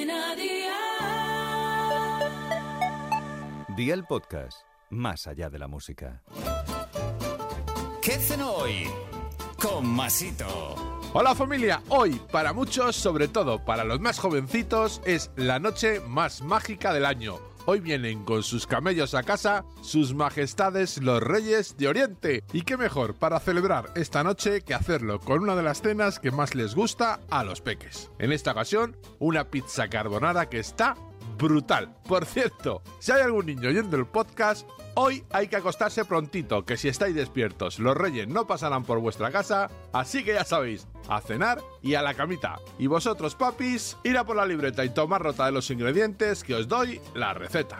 Cadena Dial. Día el podcast, más allá de la música. ¿Qué hacen hoy? Con Masito. Hola familia, hoy para muchos, sobre todo para los más jovencitos, es la noche más mágica del año. Hoy vienen con sus camellos a casa sus majestades los reyes de Oriente. Y qué mejor para celebrar esta noche que hacerlo con una de las cenas que más les gusta a los peques. En esta ocasión, una pizza carbonara que está brutal. Por cierto, si hay algún niño oyendo el podcast, hoy hay que acostarse prontito, que si estáis despiertos, los reyes no pasarán por vuestra casa, así que ya sabéis, a cenar y a la camita. Y vosotros, papis, ir a por la libreta y tomar nota de los ingredientes que os doy la receta.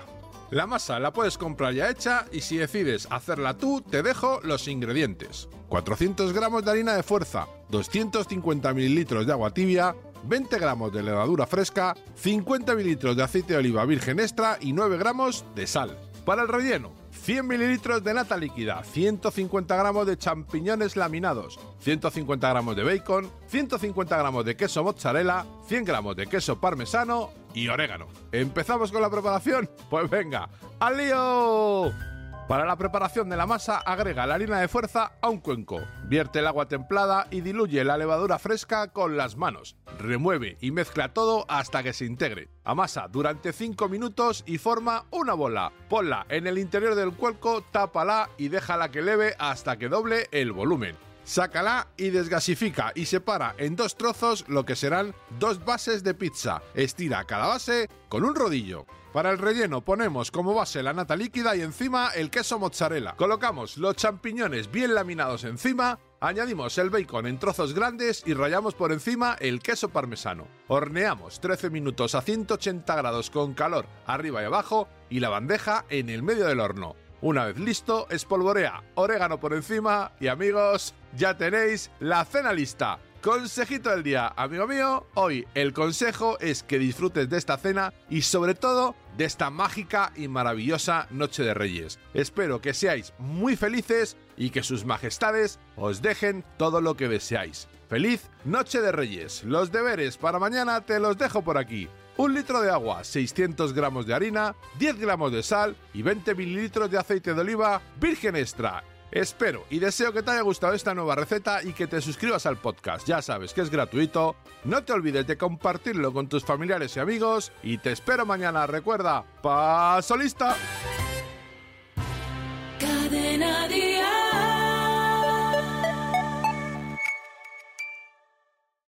La masa la puedes comprar ya hecha y si decides hacerla tú, te dejo los ingredientes. 400 gramos de harina de fuerza, 250 mililitros de agua tibia, 20 gramos de levadura fresca, 50 mililitros de aceite de oliva virgen extra y 9 gramos de sal. Para el relleno, 100 mililitros de nata líquida, 150 gramos de champiñones laminados, 150 gramos de bacon, 150 gramos de queso mozzarella, 100 gramos de queso parmesano y orégano. ¿Empezamos con la preparación? Pues venga, ¡al lío! Para la preparación de la masa agrega la harina de fuerza a un cuenco, vierte el agua templada y diluye la levadura fresca con las manos. Remueve y mezcla todo hasta que se integre. Amasa durante 5 minutos y forma una bola. Ponla en el interior del cuenco, tápala y déjala que leve hasta que doble el volumen. Sácala y desgasifica y separa en dos trozos lo que serán dos bases de pizza. Estira cada base con un rodillo. Para el relleno ponemos como base la nata líquida y encima el queso mozzarella. Colocamos los champiñones bien laminados encima, añadimos el bacon en trozos grandes y rallamos por encima el queso parmesano. Horneamos 13 minutos a 180 grados con calor arriba y abajo y la bandeja en el medio del horno. Una vez listo, espolvorea orégano por encima y amigos, ya tenéis la cena lista. Consejito del día, amigo mío, hoy el consejo es que disfrutes de esta cena y sobre todo de esta mágica y maravillosa Noche de Reyes. Espero que seáis muy felices y que sus majestades os dejen todo lo que deseáis. Feliz Noche de Reyes. Los deberes para mañana te los dejo por aquí. Un litro de agua, 600 gramos de harina, 10 gramos de sal y 20 mililitros de aceite de oliva virgen extra. Espero y deseo que te haya gustado esta nueva receta y que te suscribas al podcast. Ya sabes que es gratuito. No te olvides de compartirlo con tus familiares y amigos. Y te espero mañana. Recuerda, paso lista.